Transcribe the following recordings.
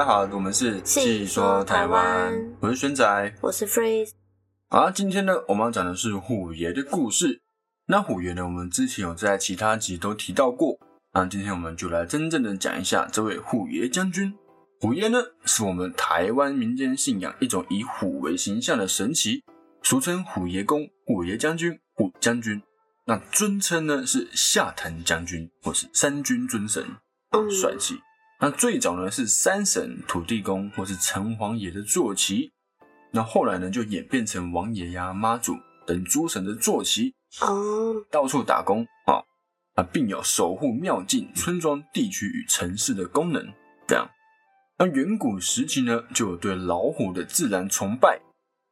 家好，我们是细说台湾我是轩仔。我是 Freeze，好，今天呢，我们要讲的是虎爷的故事。那虎爷呢，我们之前有在其他集都提到过。那今天我们就来真正的讲一下这位虎爷将军。虎爷呢，是我们台湾民间信仰一种以虎为形象的神奇，俗称虎爷公、虎爷将军、虎将军。那尊称呢是下坛将军或是三军尊神，嗯帅气。那最早呢是三神、土地公或是城隍爷的坐骑，那后来呢就演变成王爷呀、妈祖等诸神的坐骑，哦，到处打工啊啊，并有守护庙境、村庄、地区与城市的功能。这样，那远古时期呢就有对老虎的自然崇拜，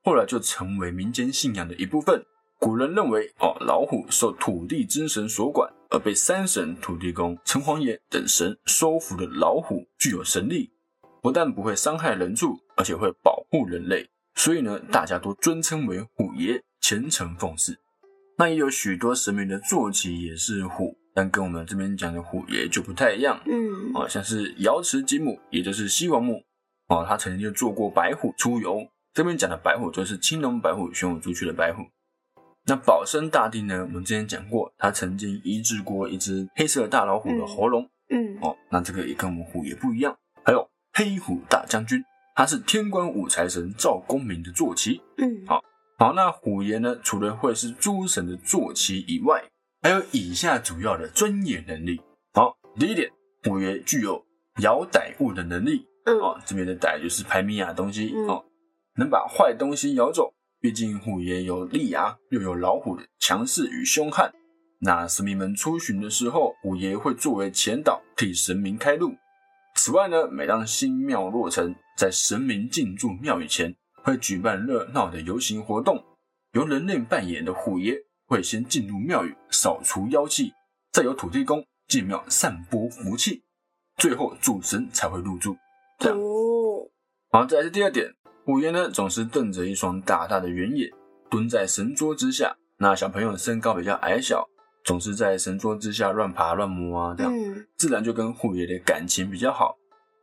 后来就成为民间信仰的一部分。古人认为，哦，老虎受土地之神所管，而被山神、土地公、城隍爷等神收服的老虎具有神力，不但不会伤害人畜，而且会保护人类，所以呢，大家都尊称为虎爷，虔诚奉祀。那也有许多神明的坐骑也是虎，但跟我们这边讲的虎爷就不太一样。嗯，啊，像是瑶池金母，也就是西王母，哦，他曾经就做过白虎出游。这边讲的白虎就是青龙白虎、玄武朱雀的白虎。那保生大帝呢，我们之前讲过，他曾经医治过一只黑色大老虎的喉咙。嗯，哦，那这个也跟我们虎爷不一样。还有黑虎大将军，他是天官五财神赵公明的坐骑。嗯，好好，那虎爷呢，除了会是诸神的坐骑以外，还有以下主要的专业能力。好，第一点，虎爷具有摇歹物的能力。嗯，哦，这边的歹就是排米亚东西。嗯哦，能把坏东西摇走。毕竟虎爷有利牙，又有老虎的强势与凶悍。那神明们出巡的时候，虎爷会作为前导，替神明开路。此外呢，每当新庙落成，在神明进驻庙宇前，会举办热闹的游行活动。由人类扮演的虎爷会先进入庙宇扫除妖气，再由土地公进庙散播福气，最后主神才会入住。这样，哦，好，再来是第二点，虎爷呢总是瞪着一双大大的圆眼，蹲在神桌之下。那小朋友身高比较矮小，总是在神桌之下乱爬乱摸啊，这样。嗯，自然就跟虎爷的感情比较好，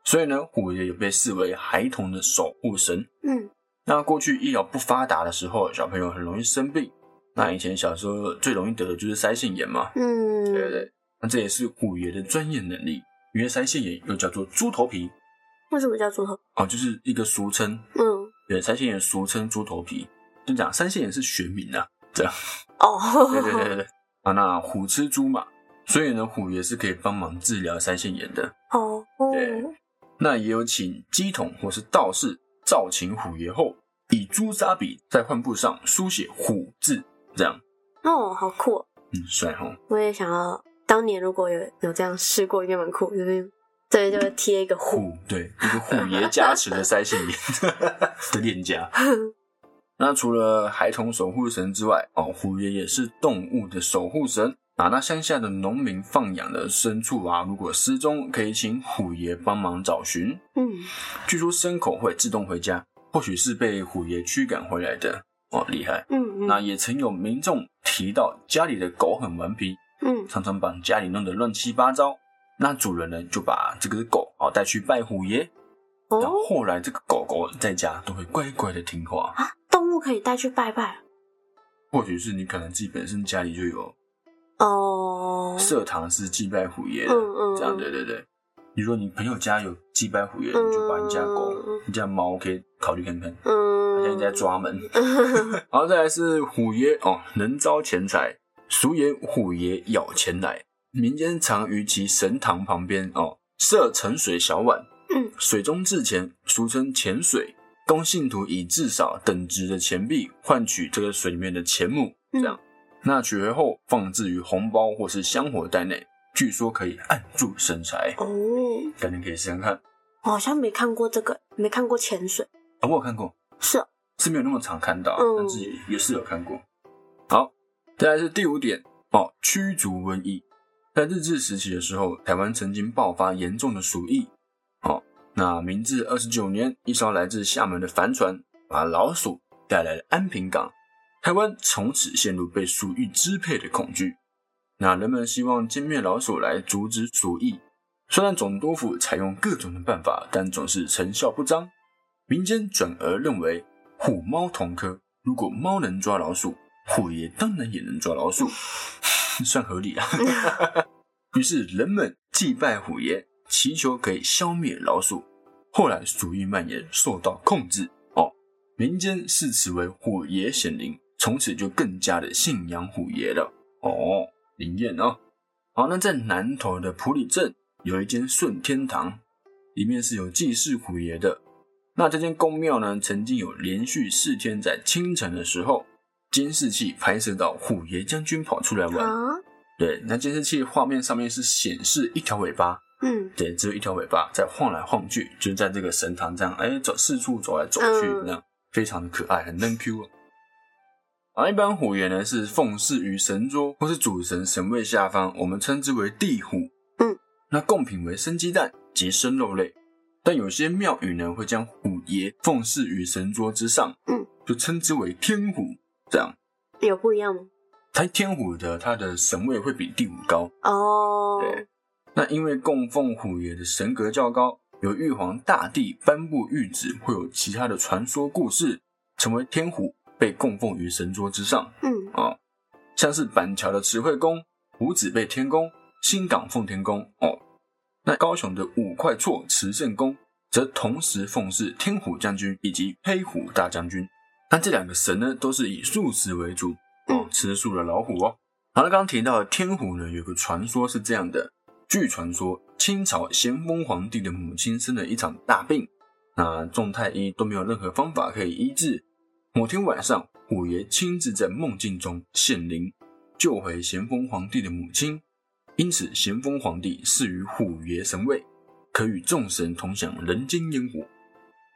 所以呢，虎爷也被视为孩童的守护神。嗯，那过去医疗不发达的时候，小朋友很容易生病。那以前小时候最容易得的就是腮腺炎嘛，嗯，对不对？那这也是虎爷的专业能力，因为腮腺炎又叫做猪头皮为什么叫猪头？哦，就是一个俗称。嗯，对，腮腺炎俗称猪头皮，就讲腮腺炎是学名啊，这样。哦，对对对对对。啊，那虎吃猪嘛，所以呢，虎爷是可以帮忙治疗腮腺炎的。哦，对那也有请鸡童或是道士造请虎爷后，以朱砂笔在患部上书写“虎”字，这样，哦，好酷哦！嗯，帅吼。我也想要，当年如果有有这样试过，应该蛮酷。这边这边就会贴一个虎，虎，对，一个虎爷加持的腮腺炎的脸颊。那除了孩童守护神之外，哦，虎爷也是动物的守护神啊。那乡下的农民放养的牲畜啊，如果失踪，可以请虎爷帮忙找寻。嗯，据说牲口会自动回家，或许是被虎爷驱赶回来的。哦，厉害！嗯嗯，那也曾有民众提到家里的狗很顽皮，嗯常常把家里弄得乱七八糟。那主人呢就把这个狗哦带去拜虎爷，然后哦后来这个狗狗在家都会乖乖的听话。啊，动物可以带去拜拜或许是你可能自己本身家里就有哦。社堂是祭拜虎爷的，嗯嗯这样对对对。比如说你朋友家有祭拜虎爷，你就把你家狗、嗯你家猫可以考虑看看，嗯，现在在抓门。然后再来是虎爷哦，能招钱财，俗言虎爷咬钱来。民间常于其神堂旁边哦设盛水小碗，嗯，水中置钱，俗称钱水，供信徒以至少等值的钱币换取这个水里面的钱木，这样。那取回后放置于红包或是香火袋内，据说可以按住生财，哦，改天可以试试看。我好像没看过这个，没看过潜水，啊，我有看过，是哦，是没有那么常看到，嗯但自己也是有看过。好，再来是第五点哦，驱逐瘟疫。在日治时期的时候，台湾曾经爆发严重的鼠疫。哦，那明治二十九年，一艘来自厦门的帆船把老鼠带来了安平港，台湾从此陷入被鼠疫支配的恐惧。那人们希望歼灭老鼠来阻止鼠疫，虽然总督府采用各种的办法，但总是成效不彰。民间转而认为虎猫同科，如果猫能抓老鼠，虎爷当然也能抓老鼠，算合理啊。于是人们祭拜虎爷，祈求可以消灭老鼠。后来鼠疫蔓延，受到控制哦，民间视此为虎爷显灵，从此就更加的信仰虎爷了哦，灵验哦。好，那在南投的普里镇有一间顺天堂，里面是有祭祀虎爷的。那这间宫庙呢，曾经有连续四天在清晨的时候，监视器拍摄到虎爷将军跑出来玩。啊，对，那监视器画面上面是显示一条尾巴，嗯，对，只有一条尾巴在晃来晃去，就是在这个神堂这样，哎，走四处走来走去，嗯那样非常的可爱，很嫩 Q 啊。而，一般虎爷呢是奉祀于神桌或是主神神位下方，我们称之为地虎。嗯，那贡品为生鸡蛋及生肉类，但有些庙宇呢会将虎爷奉祀于神桌之上，嗯，就称之为天虎。这样，有不一样吗？它天虎的它的神位会比地虎高。哦，对那因为供奉虎爷的神格较高，有玉皇大帝颁布谕旨，会有其他的传说故事，成为天虎被供奉于神桌之上嗯，啊、像是板桥的慈惠宫、五子背天宫、新港奉天宫哦。那高雄的五块厝慈圣宫则同时奉祀天虎将军以及黑虎大将军。那这两个神呢，都是以素食为主哦嗯，吃素的老虎哦。好了，刚刚提到的天虎呢，有个传说是这样的：据传说，清朝咸丰皇帝的母亲生了一场大病，那众太医都没有任何方法可以医治。某天晚上，虎爷亲自在梦境中显灵，救回咸丰皇帝的母亲。因此，咸丰皇帝赐予虎爷神位，可与众神同享人间烟火。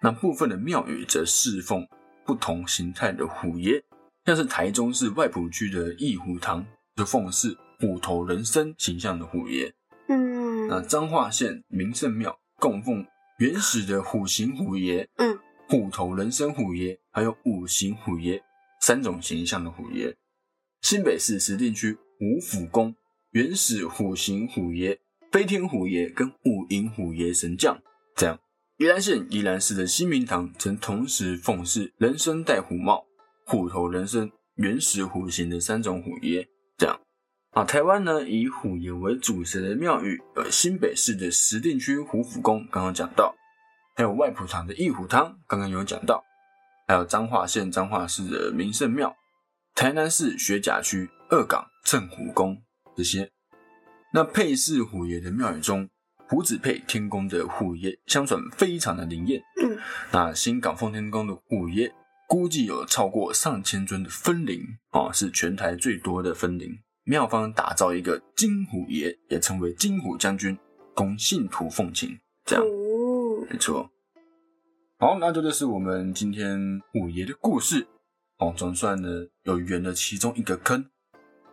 那部分的庙宇则侍奉不同形态的虎爷，像是台中市外埔区的义虎堂就奉祀虎头人身形象的虎爷。嗯，那彰化县明圣庙供奉原始的虎形虎爷、嗯，虎头人身虎爷，还有五行虎爷三种形象的虎爷。新北市石碇区五府宫原始虎形虎爷、飞天虎爷跟五营虎爷神将。这样，宜兰县宜兰市的新明堂曾同时奉祀人身戴虎帽、虎头人身、原始虎形的三种虎爷。这样。啊，台湾呢以虎爷为主神的庙宇，有新北市的石碇区虎府宫，刚刚讲到，还有外埔堂的义虎堂，刚刚有讲到，还有彰化县彰化市的明圣庙，台南市学甲区二港镇虎宫这些。那配祀虎爷的庙宇中，虎子配天宫的虎爷相传非常的灵验。嗯，那新港奉天宫的虎爷估计有超过上千尊的分灵啊，是全台最多的分灵。妙方打造一个金虎爷，也称为金虎将军，供信徒奉请。这样哦，没错。好，那这就是我们今天虎爷的故事。哦，总算呢有圆了其中一个坑，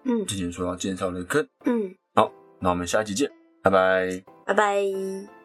嗯之前说要介绍的坑。嗯，好那我们下一集见，拜拜。拜拜。